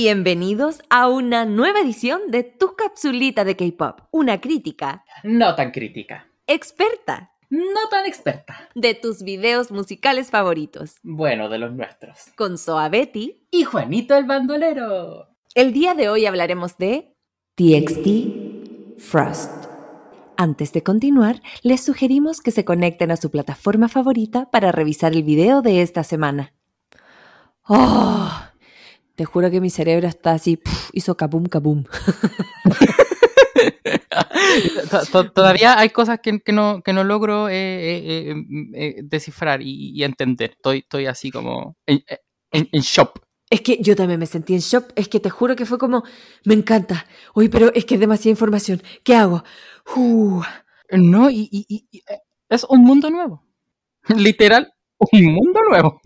Bienvenidos a una nueva edición de Tu Capsulita de K-Pop, una crítica No tan crítica. experta No tan experta. de tus videos musicales favoritos, Bueno, de los nuestros. con Soa Betty. Y Juanito el bandolero. El día de hoy hablaremos de TXT Frost. Antes de continuar, les sugerimos que se conecten a su plataforma favorita para revisar el video de esta semana. ¡Oh! Te juro que mi cerebro está así, pf, hizo kabum kabum. To- to- Todavía hay cosas que, que no, que no logro eh, eh, eh, descifrar y, y entender. Estoy, estoy así como en, en, en shock. Es que yo también me sentí en shock. Es que te juro que fue como, me encanta. Oye, pero es que es demasiada información. ¿Qué hago? Uh, No, y, y- y- y, es un mundo nuevo. Literal, un mundo nuevo.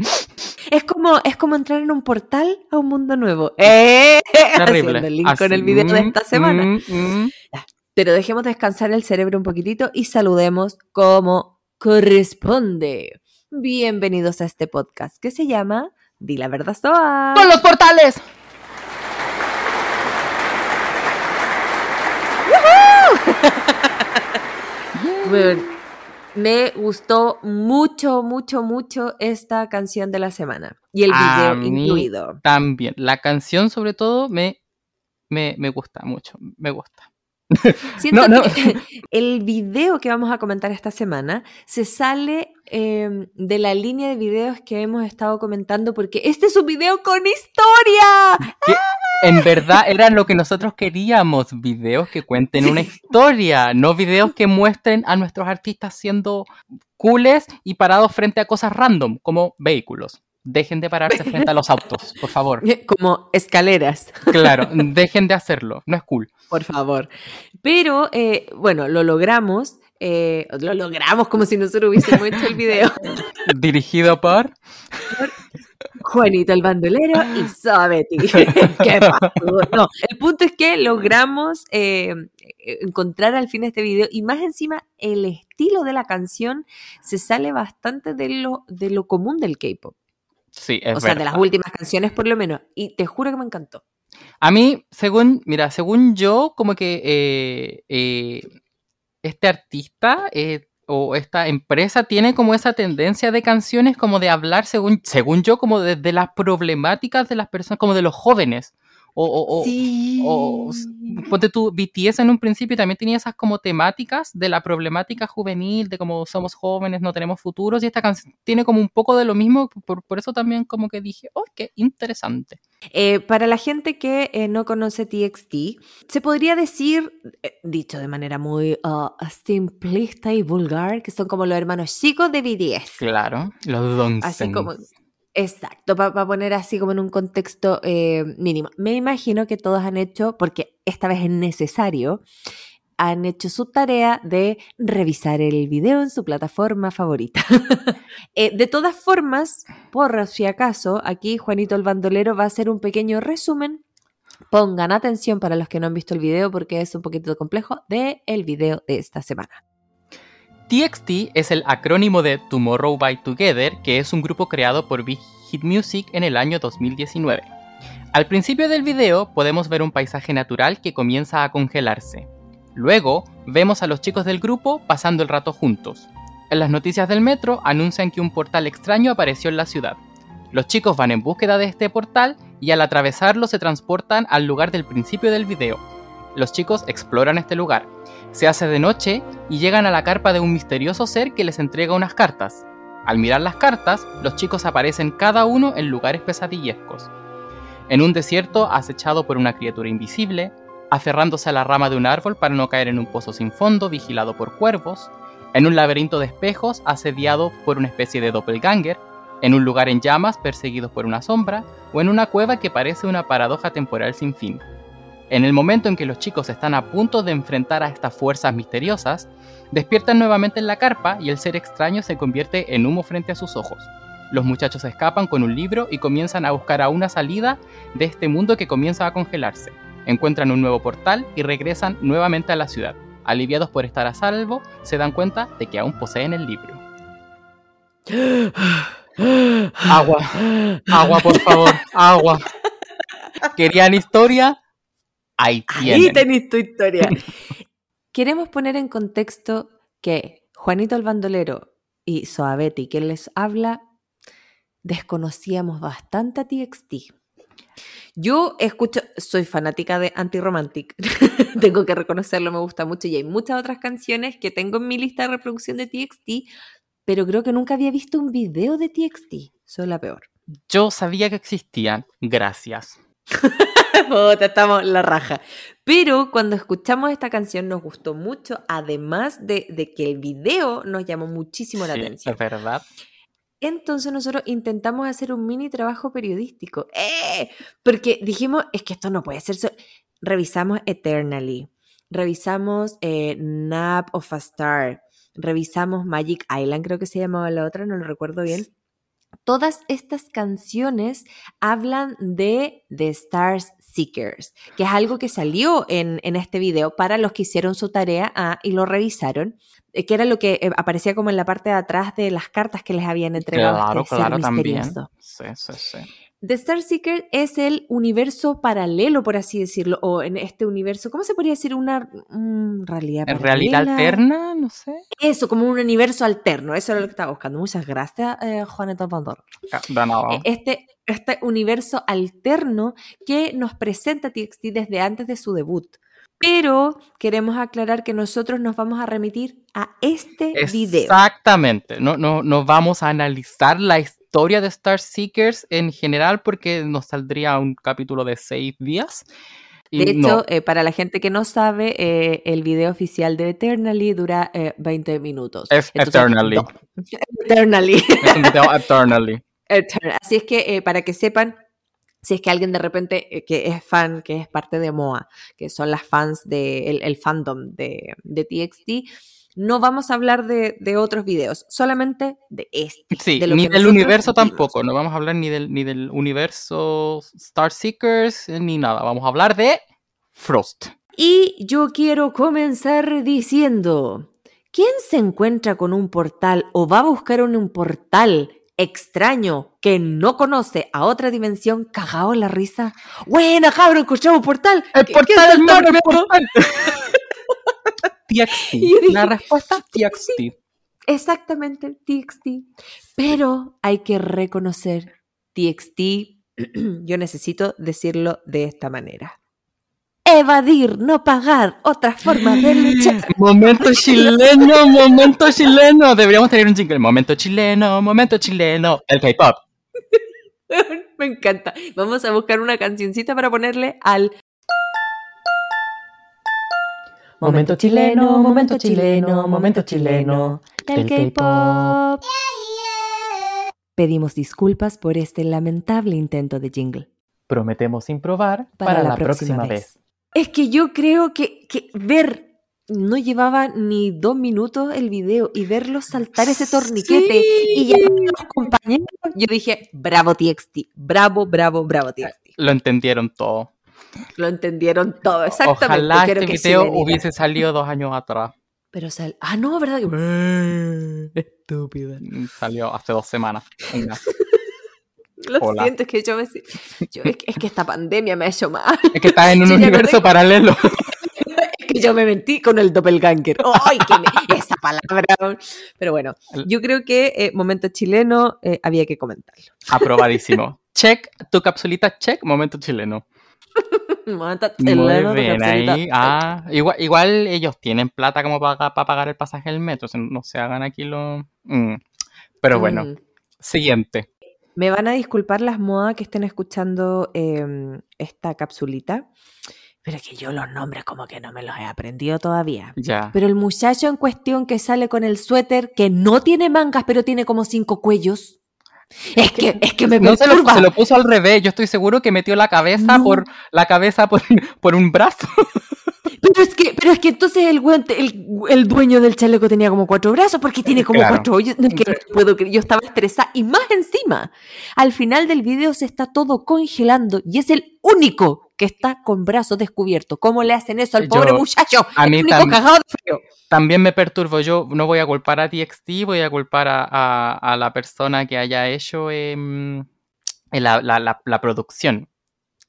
Es como, es como entrar en un portal a un mundo nuevo. ¡Eh! Terrible. Haciendo el link con el video de mm, esta semana. mm, mm. Pero dejemos descansar el cerebro un poquitito y saludemos como corresponde. Bienvenidos a este podcast que se llama Di la verdad Soa. ¡Con los portales! Bueno, me gustó mucho, mucho, mucho esta canción de la semana. Y el video incluido. También. La canción, sobre todo, me, me, me gusta mucho. Me gusta. Siento No, no. que el video que vamos a comentar esta semana se sale eh, de la línea de videos que hemos estado comentando porque este es un video con historia. que en verdad eran lo que nosotros queríamos, videos que cuenten una historia, no videos que muestren a nuestros artistas siendo cooles y parados frente a cosas random, como vehículos. Dejen de pararse frente a los autos, por favor. Como escaleras, Claro, dejen de hacerlo, no es cool. por favor. Pero eh, bueno, lo logramos. eh, lo logramos como si nosotros hubiésemos hecho el video. Dirigido por... Juanito el bandolero y Sabeti. ¿Qué? No, el punto es que logramos eh, encontrar al fin este video y más encima el estilo de la canción se sale bastante de lo, de lo común del K-pop. Sí, es O sea, de las últimas canciones por lo menos. Y te juro que me encantó. A mí, según, mira, según yo, como que eh, eh, este artista eh, o esta empresa tiene como esa tendencia de canciones como de hablar, según, según yo, como de, de las problemáticas de las personas, como de los jóvenes. O, o- o- sí. o ponte tú, BTS en un principio también tenía esas como temáticas de la problemática juvenil, de cómo somos jóvenes, no tenemos futuros, y esta canción tiene como un poco de lo mismo, por, por eso también como que dije, oh, qué interesante. Eh, para la gente que eh, no conoce TXT, se podría decir, eh, dicho de manera muy ah, simplista y vulgar, que son como los hermanos chicos de BTS. Claro, los dons. Así como, exacto, para poner así como en un contexto eh, mínimo. Me imagino que todos han hecho, porque esta vez es necesario, han hecho su tarea de revisar el video en su plataforma favorita. Eh, de todas formas, por si acaso, aquí Juanito el Bandolero va a hacer un pequeño resumen. Pongan atención para los que no han visto el video porque es un poquito complejo de el video de esta semana. TXT es el acrónimo de Tomorrow by Together, que es un grupo creado por Big Hit Music en el año 2019. Al principio del video podemos ver un paisaje natural que comienza a congelarse. Luego vemos a los chicos del grupo pasando el rato juntos. En las noticias del metro anuncian que un portal extraño apareció en la ciudad. Los chicos van en búsqueda de este portal y al atravesarlo se transportan al lugar del principio del video. Los chicos exploran este lugar. Se hace de noche y llegan a la carpa de un misterioso ser que les entrega unas cartas. Al mirar las cartas, los chicos aparecen cada uno en lugares pesadillescos. En un desierto acechado por una criatura invisible, aferrándose a la rama de un árbol para no caer en un pozo sin fondo vigilado por cuervos, en un laberinto de espejos asediado por una especie de doppelganger, en un lugar en llamas perseguidos por una sombra, o en una cueva que parece una paradoja temporal sin fin. En el momento en que los chicos están a punto de enfrentar a estas fuerzas misteriosas, despiertan nuevamente en la carpa y el ser extraño se convierte en humo frente a sus ojos. Los muchachos escapan con un libro y comienzan a buscar a una salida de este mundo que comienza a congelarse. Encuentran un nuevo portal y regresan nuevamente a la ciudad. Aliviados por estar a salvo, se dan cuenta de que aún poseen el libro. Agua, agua, por favor, agua. ¿Querían historia? Ahí. Ahí tenéis tu historia. Queremos poner en contexto que Juanito el Bandolero y Soabetti, que les habla, desconocíamos bastante a TXT. Yo escucho, soy fanática de Anti-Romantic, tengo que reconocerlo, me gusta mucho y hay muchas otras canciones que tengo en mi lista de reproducción de TXT, pero creo que nunca había visto un video de TXT, soy la peor. Yo sabía que existían. Gracias. Puta, estamos la raja. Pero cuando escuchamos esta canción nos gustó mucho, además de, de que el video nos llamó muchísimo la Sí, atención. es verdad. Entonces nosotros intentamos hacer un mini trabajo periodístico. ¡Eh! Porque dijimos, es que esto no puede ser... so-". Revisamos Eternally, revisamos eh, Nap of a Star, revisamos Magic Island, creo que se llamaba la otra, no lo recuerdo bien. Todas estas canciones hablan de The Stars Seekers, que es algo que salió en, en este video para los que hicieron su tarea ah, y lo revisaron, eh, que era lo que eh, aparecía como en la parte de atrás de las cartas que les habían entregado Claro, este claro, también. Sí, sí, sí. The Star Seeker es el universo paralelo, por así decirlo, o en este universo, ¿cómo se podría decir? Una mm, realidad ¿En realidad paralela? alterna? No sé. Eso, como un universo alterno, eso era lo que estaba buscando. Muchas gracias, eh, Juaneta Pandora. Ah. Eh, Este, este universo alterno que nos presenta TXT desde antes de su debut. Pero queremos aclarar que nosotros nos vamos a remitir a este video. Exactamente. No, no, no vamos a analizar la historia de Star Seekers en general porque nos saldría un capítulo de seis días. Y De hecho, no, eh, para la gente que no sabe, eh, el video oficial de Eternally dura eh, 20 minutos. es Eternally. no. Eternally. Es un video Eternally. Eternal. Así es que eh, para que sepan, si es que alguien de repente eh, que es fan, que es parte de MOA, que son las fans del el fandom de, de TXT, no vamos a hablar de, de otros videos, solamente de este. Sí, de lo ni que del universo tampoco. No vamos a hablar ni del, ni del universo Star Seekers eh, ni nada. Vamos a hablar de Frost. Y yo quiero comenzar diciendo, ¿quién se encuentra con un portal o va a buscar un, un portal extraño que no conoce a otra dimensión cagado en la risa? Buena, cabrón, encontramos un portal. El ¿Qué- portal el portal. TXT. Dije, La respuesta TXT. Exactamente, TXT. Pero hay que reconocer TXT. Yo necesito decirlo de esta manera. Evadir, no pagar, otras formas de luchar. Momento chileno, momento chileno. Deberíamos tener un jingle. Momento chileno, momento chileno. El K-pop. Me encanta. Vamos a buscar una cancioncita para ponerle al Momento chileno, momento chileno, momento chileno. del K-pop. Pedimos disculpas por este lamentable intento de jingle. Prometemos improvar para, la, próxima, vez. Es que yo creo que, que ver no llevaba ni dos minutos el video y verlos saltar ese torniquete y llamar a los compañeros, yo dije, bravo TXT, bravo, bravo, bravo TXT. Lo entendieron todo. Lo entendieron todo, exactamente. Ojalá quiero este que video hubiese salido dos años atrás. Pero sal... Ah, no, ¿verdad? que- Estúpida. Mm, Salió hace dos semanas. Lo Hola. siento, es que yo me... yo- es, que, es que esta pandemia me ha hecho mal. Es que estás en un universo paralelo. Es que yo me mentí con el doppelganger. ¡Ay, qué me- esa palabra! Pero bueno, yo creo que eh, momento chileno eh, había que comentarlo. Aprobadísimo. Check, tu capsulita check, momento chileno. Muy bien ahí. Ah, igual, igual ellos tienen plata como para, para pagar el pasaje del metro. o sea, No se hagan aquí lo. Mm. Pero bueno, Mm. siguiente. Me van a disculpar las modas que estén escuchando eh, esta capsulita, pero es que yo los nombres como que no me los he aprendido todavía. Ya. Pero el muchacho en cuestión que sale con el suéter que no tiene mangas, pero tiene como cinco cuellos. Es que, es que me No se lo, se lo puso al revés. Yo estoy seguro que metió la cabeza No. por la cabeza por, por un brazo. Pero es que, pero es que entonces el, el, el dueño del chaleco tenía como cuatro brazos porque tiene como Claro. cuatro hoyos. No, es que no puedo creer, yo estaba estresada. Y más encima, al final del video se está todo congelando y es el único que está con brazos descubiertos. ¿Cómo le hacen eso al Yo- pobre muchacho? a mí tam- frío. También me perturbo. Yo no voy a culpar a TXT, voy a culpar a, a- a la persona que haya hecho em, la, la- la- la producción.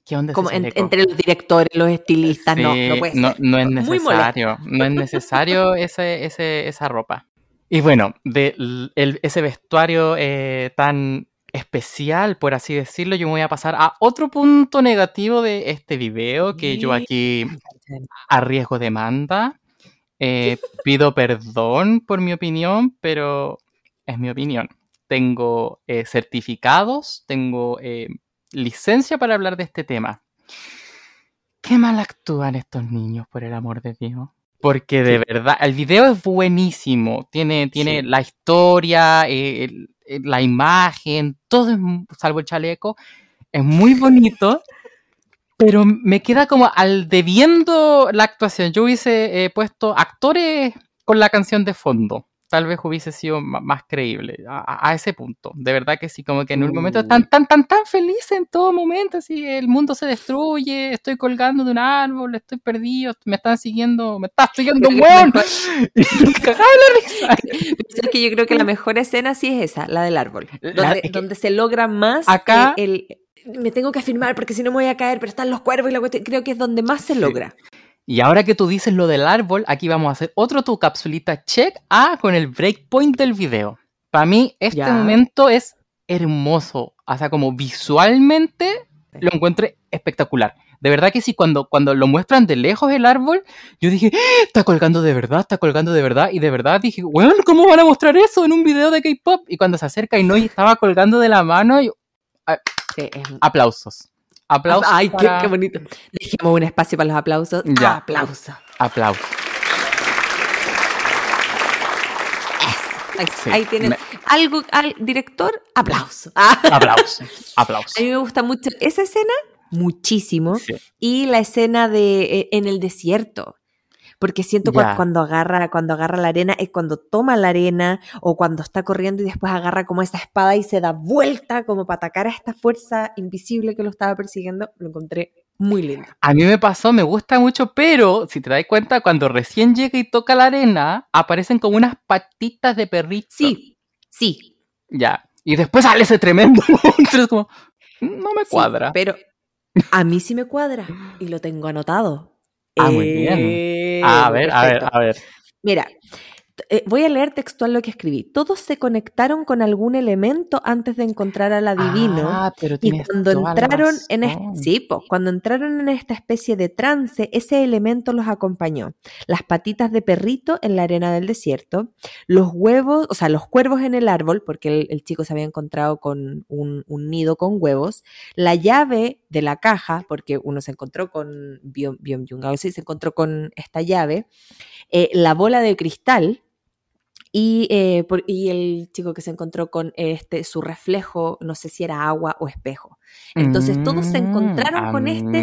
¿Qué onda Como en- entre los directores, los estilistas, no, Sí, no puede ser. no es necesario, no es necesario ese, ese, esa ropa. Y bueno, de el- ese vestuario eh, tan especial, por así decirlo, yo me voy a pasar a otro punto negativo de este video que yo aquí arriesgo demanda. Eh, pido perdón por mi opinión, pero es mi opinión. Tengo eh, certificados, tengo eh, licencia para hablar de este tema. Qué mal actúan estos niños, por el amor de Dios. Porque de verdad, el video es buenísimo. Tiene, tiene Sí. la historia, eh, el- el- la imagen, todo es, salvo el chaleco. Es muy bonito. Pero me queda como al debiendo la actuación. Yo hubiese eh, puesto actores con la canción de fondo. Tal vez hubiese sido más creíble a, ese punto. De verdad que sí, como que en un momento Uh. tan, tan, tan, tan feliz en todo momento. Así, el mundo se destruye, estoy colgando de un árbol, estoy perdido, me están siguiendo, me estás siguiendo un. Pero es que yo creo que la mejor escena sí es esa, la del árbol. La- Donde, es que donde se logra más acá- eh, el, Me tengo que afirmar porque si no me voy a caer, pero están los cuervos y la cuestión. Creo que es donde más se logra. Y ahora que tú dices lo del árbol, aquí vamos a hacer otro tu capsulita check A con el breakpoint del video. Para mí, este Ya. momento es hermoso. O sea, como visualmente lo encuentro espectacular. De verdad que sí, cuando, cuando lo muestran de lejos el árbol, yo dije, "¡Ah! está colgando de verdad, está colgando de verdad. Y de verdad dije, bueno, ¿cómo van a mostrar eso en un video de K-pop? Y cuando se acerca y no, y estaba colgando de la mano, yo, Sí, es- aplausos. Aplausos. Ay, qué, para- qué bonito. Dejemos un espacio para los aplausos. Ya. Aplausos. Aplausos. Ahí, Sí, ahí tienes me- algo al director, aplauso. Aplausos. Aplausos. a mí me gusta mucho esa escena, muchísimo. Sí. Y la escena de eh, en el desierto. Porque siento cuando agarra, cuando agarra la arena, es cuando toma la arena o cuando está corriendo y después agarra como esa espada y se da vuelta como para atacar a esta fuerza invisible que lo estaba persiguiendo. Lo encontré muy lindo. A mí me pasó, me gusta mucho, pero si te das cuenta, cuando recién llega y toca la arena, aparecen como unas patitas de perrito. Sí, sí. Ya. Y después sale ese tremendo monstruo. como, no me sí, cuadra. pero a mí sí me cuadra y lo tengo anotado. Ah, muy bien. Eh, a ver, a ver, a ver. Mira, eh, voy a leer textual lo que escribí. Todos se conectaron con algún elemento antes de encontrar al adivino. Ah, pero Y cuando entraron en este, sí, po, cuando entraron en esta especie de trance, ese elemento los acompañó. Las patitas de perrito en la arena del desierto, los huevos, o sea, los cuervos en el árbol, porque el, el chico se había encontrado con un, un nido con huevos, la llave de la caja, porque uno se encontró con Byung Byung-jung, a veces se encontró con esta llave, eh, la bola de cristal, y, eh, por- y el chico que se encontró con este su reflejo, no sé si era agua o espejo. Entonces todos se encontraron Mm, con este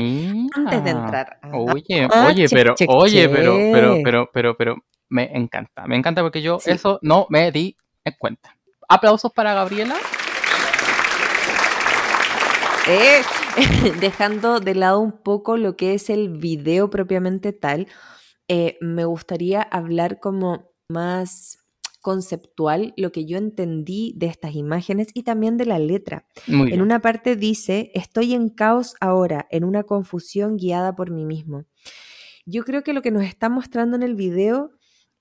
antes de entrar. Oye, Ah, oye, che, pero, che, oye, pero, pero, pero, pero, pero, me encanta, me encanta porque yo Sí. eso no me di en cuenta. Aplausos para Gabriela. Eh, dejando de lado un poco lo que es el video propiamente tal, eh, me gustaría hablar como más conceptual lo que yo entendí de estas imágenes y también de la letra. En una parte dice, estoy en caos ahora, en una confusión guiada por mí mismo. Yo creo que lo que nos está mostrando en el video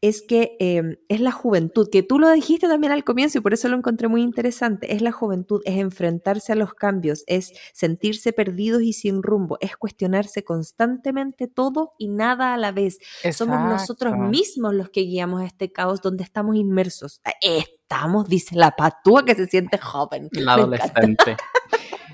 es que eh, es la juventud, que tú lo dijiste también al comienzo y por eso lo encontré muy interesante, es la juventud, es enfrentarse a los cambios, es sentirse perdidos y sin rumbo, es cuestionarse constantemente todo y nada a la vez. Somos nosotros mismos los que guiamos este caos donde estamos inmersos. Ah, Estamos, dice la patúa que se siente joven. La adolescente.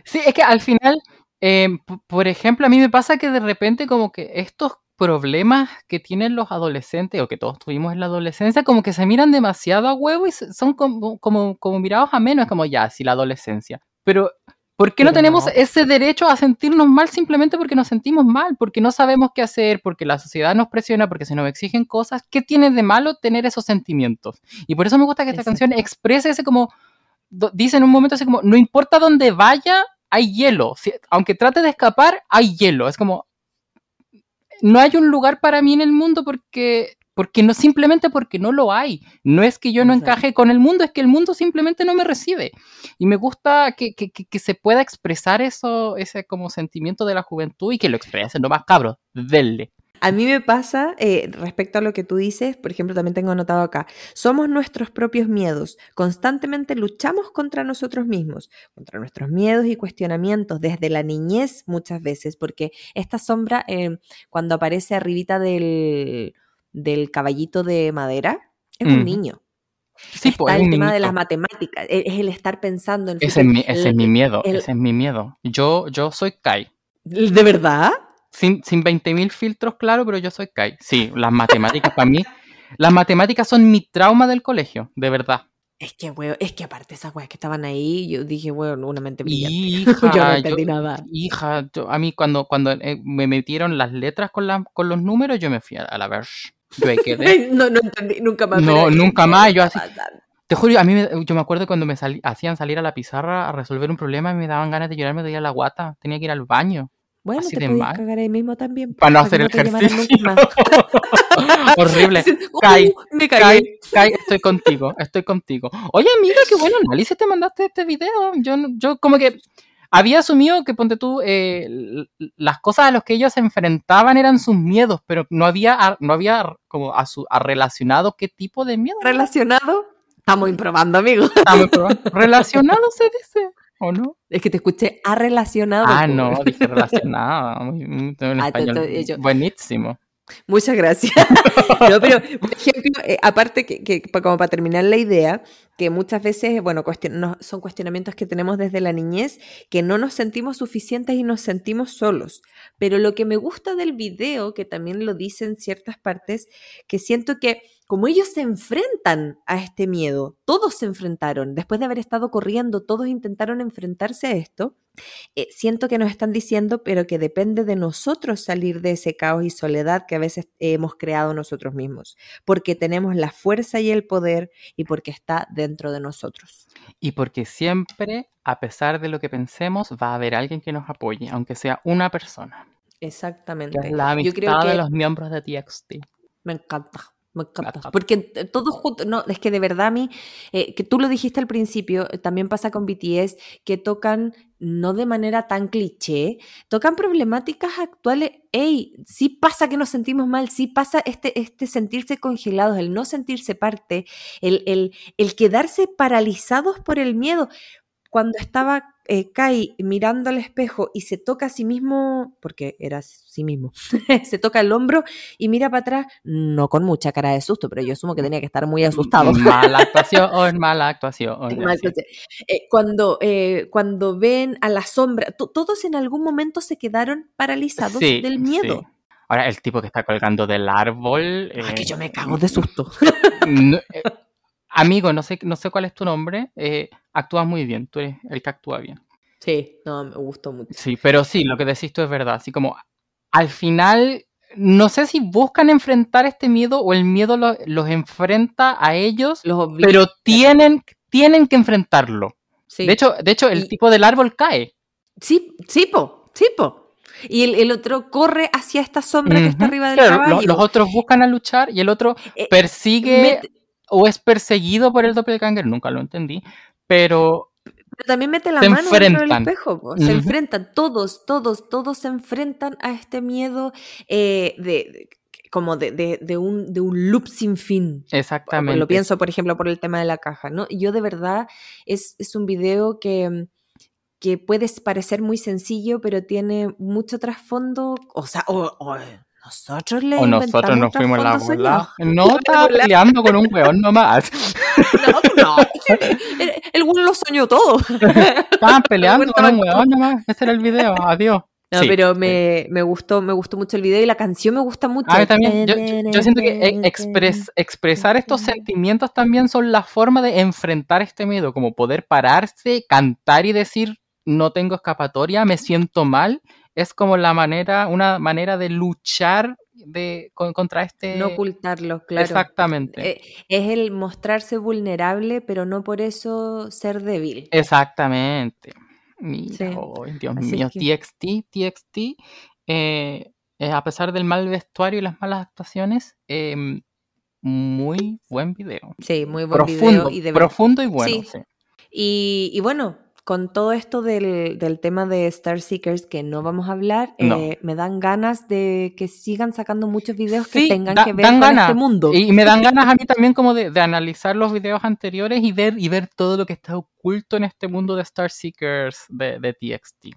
Sí, es que al final, eh, p- por ejemplo, a mí me pasa que de repente como que estos problemas que tienen los adolescentes o que todos tuvimos en la adolescencia como que se miran demasiado a huevo y son como, como, como mirados a menos, como ya, sí, la adolescencia. Pero, ¿por qué no Pero tenemos no. ese derecho a sentirnos mal simplemente porque nos sentimos mal? Porque no sabemos qué hacer, porque la sociedad nos presiona, porque se nos exigen cosas. ¿Qué tiene de malo tener esos sentimientos? Y por eso me gusta que esta Exacto. canción exprese ese como dice en un momento así como, no importa dónde vaya, hay hielo. Si- aunque trate de escapar, hay hielo. Es como, no hay un lugar para mí en el mundo porque porque no simplemente porque no lo hay. No es que yo no Exacto. encaje con el mundo, es que el mundo simplemente no me recibe. Y me gusta que, que- que- que se pueda expresar eso, ese como sentimiento de la juventud y que lo expresen, no más cabros, denle. A mí me pasa, eh, respecto a lo que tú dices, por ejemplo, también tengo anotado acá, somos nuestros propios miedos, constantemente luchamos contra nosotros mismos, contra nuestros miedos y cuestionamientos desde la niñez muchas veces, porque esta sombra, eh, cuando aparece arribita del, del caballito de madera, es un Ujú. niño. Sí, Está pues, es el tema de las matemáticas, e- es el estar pensando en... el Ese es mi, ese es mi miedo, el- ese es mi miedo. Yo, yo soy Kai. ¿De verdad? Sin, sin 20.000 filtros, claro, pero yo soy Kai. Sí, las matemáticas para mí, las matemáticas son mi trauma del colegio, de verdad. Es que, weón, es que aparte esas weas que estaban ahí, yo dije, weón, una mente brillante. Hija, yo no yo- entendí nada. hija, yo- a mí cuando, cuando eh, me metieron las letras con, la- con los números, yo me fui a, la ver. Yo ahí quedé. No, no entendí nunca más. No, nunca ¿qué más, yo así-? Te juro, a mí me- yo me acuerdo cuando me sali- hacían salir a la pizarra a resolver un problema y me daban ganas de llorar, me dolía la guata, tenía que ir al baño. Bueno, así te de podías mal. cagar ahí mismo también. Para no hacer ejercicio. Horrible. Uh, Kai, me Kai. Kai, estoy contigo, estoy contigo. Oye, amiga, qué buen análisis te mandaste este video. Yo, yo como que había asumido que, ponte tú, eh, las cosas a las que ellos se enfrentaban eran sus miedos, pero no había, no había como a su, a relacionado qué tipo de miedo. ¿Relacionado? Estamos improbando, amigo. Estamos probando. Relacionado se dice, ¿o no? Es que te escuché a relacionado. Ah, no, dije relacionado. Muy- muy- un Ah, español buenísimo. Muchas gracias. No, pero, por ejemplo, eh, aparte que, que como para terminar la idea, que muchas veces, bueno, cuestion- no- son cuestionamientos que tenemos desde la niñez, que no nos sentimos suficientes y nos sentimos solos. Pero lo que me gusta del video, que también lo dice en ciertas partes, que siento que como ellos se enfrentan a este miedo, todos se enfrentaron, después de haber estado corriendo, todos intentaron enfrentarse a esto, eh, siento que nos están diciendo, pero que depende de nosotros salir de ese caos y soledad que a veces hemos creado nosotros mismos, porque tenemos la fuerza y el poder y porque está dentro de nosotros. Y porque siempre, a pesar de lo que pensemos, va a haber alguien que nos apoye, aunque sea una persona. Que Exactamente. es la Yo creo amistad de que los miembros de TXT. me encanta. Me encanta. encanta. Porque eh, todos juntos, no, es que de verdad a mí, eh, que tú lo dijiste al principio, eh, también pasa con BTS, que tocan, no de manera tan cliché, tocan problemáticas actuales. Ey, sí pasa que nos sentimos mal, sí pasa este, este sentirse congelados, el no sentirse parte, el, el, el quedarse paralizados por el miedo. Cuando estaba eh, Kai mirando al espejo y se toca a sí mismo, porque era sí mismo, se toca el hombro y mira para atrás, no con mucha cara de susto, pero yo asumo que tenía que estar muy asustado. Mala actuación, mala actuación. Mal, sí. entonces, eh, cuando, eh, cuando ven a la sombra, to- todos en algún momento se quedaron paralizados Sí, del miedo. sí. Ahora, el tipo que está colgando del árbol. Ay, eh, que yo me cago de susto. no- eh, amigo, no sé, no sé cuál es tu nombre. eh, actúas muy bien, tú eres el que actúa bien. Sí, no, me gustó mucho. Sí, pero sí, lo que decís tú es verdad. Así como al final, no sé si buscan enfrentar este miedo o el miedo lo- los enfrenta a ellos, Los pero tienen, tienen que enfrentarlo. sí. De hecho, de hecho, el Y- tipo del árbol cae. sí, sí, po, sí, po. Y el, el otro corre hacia esta sombra que está arriba del Claro, lo- caballo. los otros buscan a luchar y el otro Eh, persigue o es perseguido por el doppelganger, nunca lo entendí, pero Pero también mete la mano dentro del enfrentan. espejo. po. Se enfrentan, todos, todos, todos se enfrentan a este miedo eh, de, de- como de, de- de un, de un loop sin fin. exactamente. Lo pienso, por ejemplo, por el tema de la caja, ¿no? Yo de verdad es, es un video que, que puede parecer muy sencillo, pero tiene mucho trasfondo. O sea, o, o nosotros le O nosotros inventamos nos fuimos la bola. No estaba peleando con un weón nomás. No, no. El, güey lo soñó todo. Estaban peleando con un weón nomás. Ese era el video. Adiós. No, Sí, pero sí. me, me gustó, me gustó mucho el video y la canción me gusta mucho. A mí también, yo, yo- yo siento que eh, expres- expresar estos sentimientos también son la forma de enfrentar este miedo, como poder pararse, cantar y decir, no tengo escapatoria, me siento mal, es como la manera, una manera de luchar de, con- contra este... No ocultarlo, claro. Exactamente. Eh, es el mostrarse vulnerable, pero no por eso ser débil. Exactamente. Mira, Sí. oh, Dios Así mío, que- TXT, TXT, eh, eh, a pesar del mal vestuario y las malas actuaciones, em, muy buen video. Sí, muy buen Profundo, video. Y, de profundo y bueno. Sí. sí. y, y bueno, con todo esto del, del tema de Star Seekers que no vamos a hablar, No. eh, me dan ganas de que sigan sacando muchos videos que tengan da- que ver con ganas. este mundo. Y me dan ganas a mí también como de, de analizar los videos anteriores y ver, y ver todo lo que está oculto en este mundo de Star Seekers de, de TXT.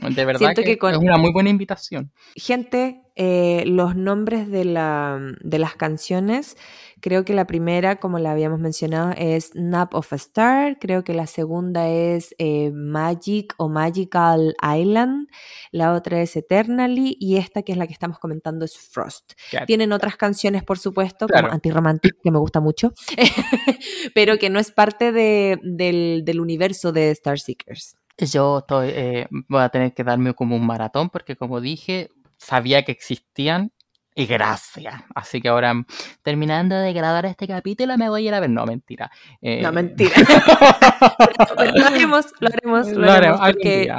De verdad Siento que, que con- es una muy buena invitación. Gente, eh, los nombres de, la, de las canciones, creo que la primera, como la habíamos mencionado, es Nap of a Star, creo que la segunda es eh, Magic o Magical Island, la otra es Eternally y esta que es la que estamos comentando es Frost. Tienen otras canciones, por supuesto, Claro. como Anti-Romantic, que me gusta mucho, pero que no es parte de- del, del universo de Star Seekers. Yo estoy, eh, voy a tener que darme como un maratón porque como dije, sabía que existían y gracias. Así que ahora, terminando de grabar este capítulo, me voy a ir a ver. No, mentira. Eh, No, mentira. Pero lo haremos, lo haremos, lo lo haremos porque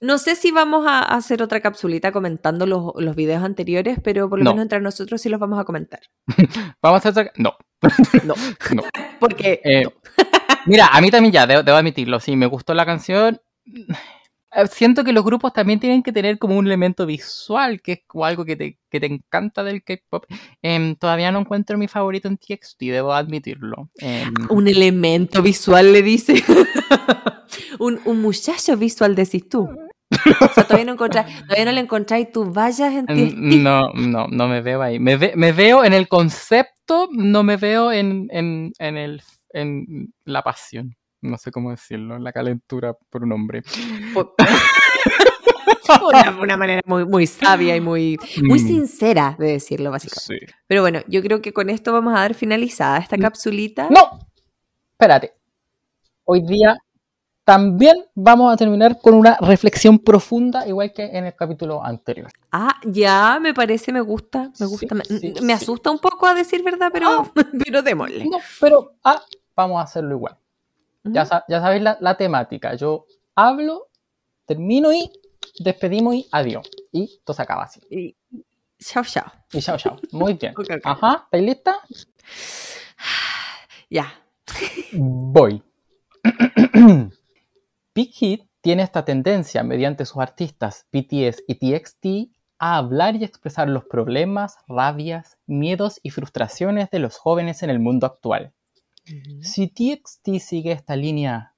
no sé si vamos a hacer otra capsulita comentando los, los videos anteriores, pero por lo No. menos entre nosotros sí los vamos a comentar. Vamos a hacer... No, No, no. porque Eh, no. Mira, a mí también ya, debo, debo admitirlo, sí, me gustó la canción. Eh, Siento que los grupos también tienen que tener como un elemento visual, que es como algo que te, que te encanta del K-pop. Em, todavía no encuentro mi favorito en TXT, debo admitirlo. Em, un elemento visual le dice. un, un muchacho visual decís tú. O sea, todavía no, encontráis- todavía no le encontráis tus vallas en ti. em, no, no, no me veo ahí. Me, ve- me veo en el concepto, no me veo en, en, en, el, en la pasión. No sé cómo decirlo, la calentura por un hombre. Por- una, una manera muy, muy sabia y muy, muy Mm, sincera de decirlo, básicamente. sí. Pero bueno, yo creo que con esto vamos a dar finalizada esta Mm. capsulita. No, espérate. Hoy día también vamos a terminar con una reflexión profunda, igual que en el capítulo anterior. Ah, ya, me parece, me gusta, me gusta. me, sí, me sí. asusta un poco a decir verdad, pero, pero démosle. No, pero ah, vamos a hacerlo igual. Ya, sabéis la, la temática. Yo hablo, termino y despedimos y adiós. Y todo se acaba así. Y- Chao, chao. Y chao, chao. Muy bien. Ok, ok. Ajá, ¿estáis lista? Ya. Voy. Big Hit tiene esta tendencia mediante sus artistas BTS y TXT a hablar y expresar los problemas, rabias, miedos y frustraciones de los jóvenes en el mundo actual. Si TXT sigue esta línea,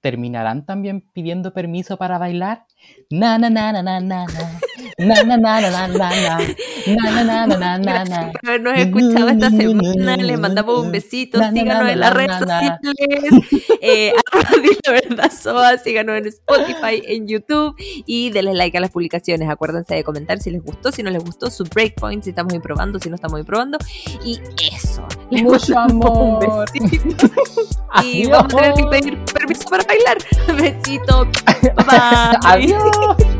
¿terminarán también pidiendo permiso para bailar? Na na na na na na na. Na na na na na na na. Na na na na na na Gracias na. por habernos escuchado esta semana. Les mandamos un besito. Síganos en las redes sociales. Eh, la verdad soa. Síganos en Spotify, en YouTube. Y denle like a las publicaciones. Acuérdense de comentar si les gustó, si no les gustó, su breakpoint, si estamos improbando, si no estamos improbando. Y eso. Les Mucho amor. Un besito. Y vamos a tener que pedir permiso para bailar. Besito. Bye. Adiós.